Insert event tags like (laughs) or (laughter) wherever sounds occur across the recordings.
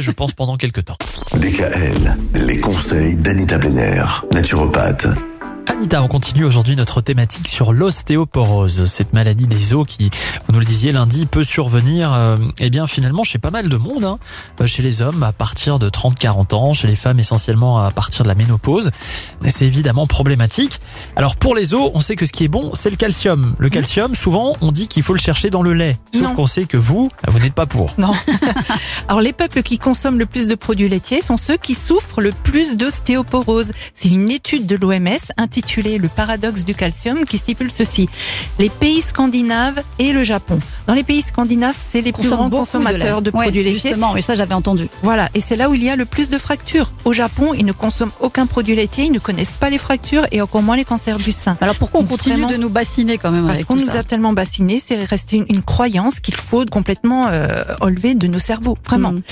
je pense, pendant quelques temps. DKL, les conseils d'Anita Benner, naturopathe. Anita, on continue aujourd'hui notre thématique sur l'ostéoporose, cette maladie des os qui, vous nous le disiez lundi, peut survenir, euh, eh bien finalement chez pas mal de monde, hein. Euh, chez les hommes à partir de 30-40 ans, chez les femmes essentiellement à partir de la ménopause. C'est évidemment problématique. Alors pour les os, on sait que ce qui est bon, c'est le calcium. Le calcium, souvent, on dit qu'il faut le chercher dans le lait. Sauf qu'on sait que vous, vous n'êtes pas pour. Non. (laughs) Alors les peuples qui consomment le plus de produits laitiers sont ceux qui souffrent le plus d'ostéoporose. C'est une étude de l'OMS intitulée Le paradoxe du calcium qui stipule ceci. Les pays scandinaves et le Japon. Dans les pays scandinaves, c'est les plus grands consommateurs de. Ouais, produits laitiers. Justement, mais ça j'avais entendu. Voilà, et c'est là où il y a le plus de fractures. Au Japon, ils ne consomment aucun produit laitier, ils ne connaissent pas les fractures et encore moins les cancers du sein. Alors pourquoi on continue vraiment- de nous bassiner quand même Parce avec qu'on nous ça a tellement bassinés, c'est resté une, une croyance qu'il faut complètement euh, enlever de nos cerveaux, vraiment. Mm.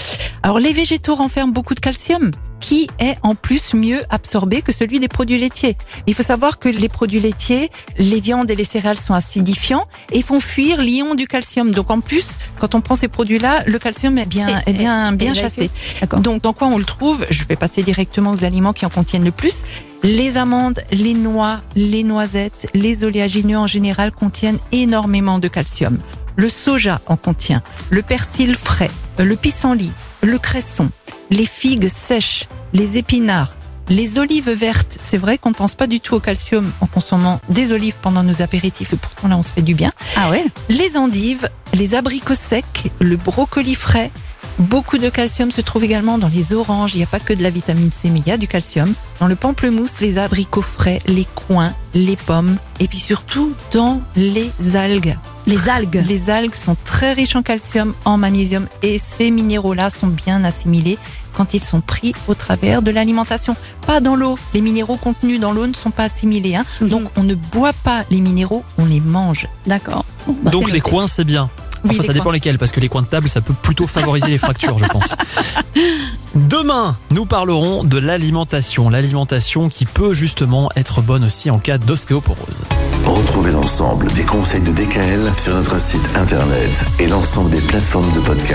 Alors les végétaux renferment beaucoup de calcium qui est en plus mieux absorbé que celui des produits laitiers. Il faut savoir que les produits laitiers, les viandes et les céréales sont acidifiants et font fuir l'ion du calcium. Donc en plus, quand on prend ces produits-là, le calcium est bien, Et- est bien, et- bien et chassé. Donc dans quoi on le trouve? Je vais passer directement aux aliments qui en contiennent le plus. Les amandes, les noix, les noisettes, les oléagineux en général contiennent énormément de calcium. Le soja en contient, le persil frais, le pissenlit, le cresson, les figues sèches, les épinards, les olives vertes. C'est vrai qu'on ne pense pas du tout au calcium en consommant des olives pendant nos apéritifs et pourtant là on se fait du bien Ah ouais? Les endives, les abricots secs, le brocoli frais. Beaucoup de calcium se trouve également dans les oranges. Il n'y a pas que de la vitamine C, mais il y a du calcium. Dans le pamplemousse, les abricots frais, les coings, les pommes. Et puis surtout dans les algues. Les algues. Les algues sont très riches en calcium, en magnésium. Et ces minéraux-là sont bien assimilés quand ils sont pris au travers de l'alimentation. Pas dans l'eau. Les minéraux contenus dans l'eau ne sont pas assimilés. Hein. Mhm. Donc on ne boit pas les minéraux, on les mange. D'accord. Bah, Donc les noté. coins, c'est bien. Oui, Enfin, ça dépend coins. lesquels, parce que les coins de table, ça peut plutôt favoriser les fractures, je pense. (laughs) Demain, nous parlerons de l'alimentation. L'alimentation qui peut justement être bonne aussi en cas d'ostéoporose. Retrouvez l'ensemble des conseils de DKL sur notre site internet et l'ensemble des plateformes de podcast.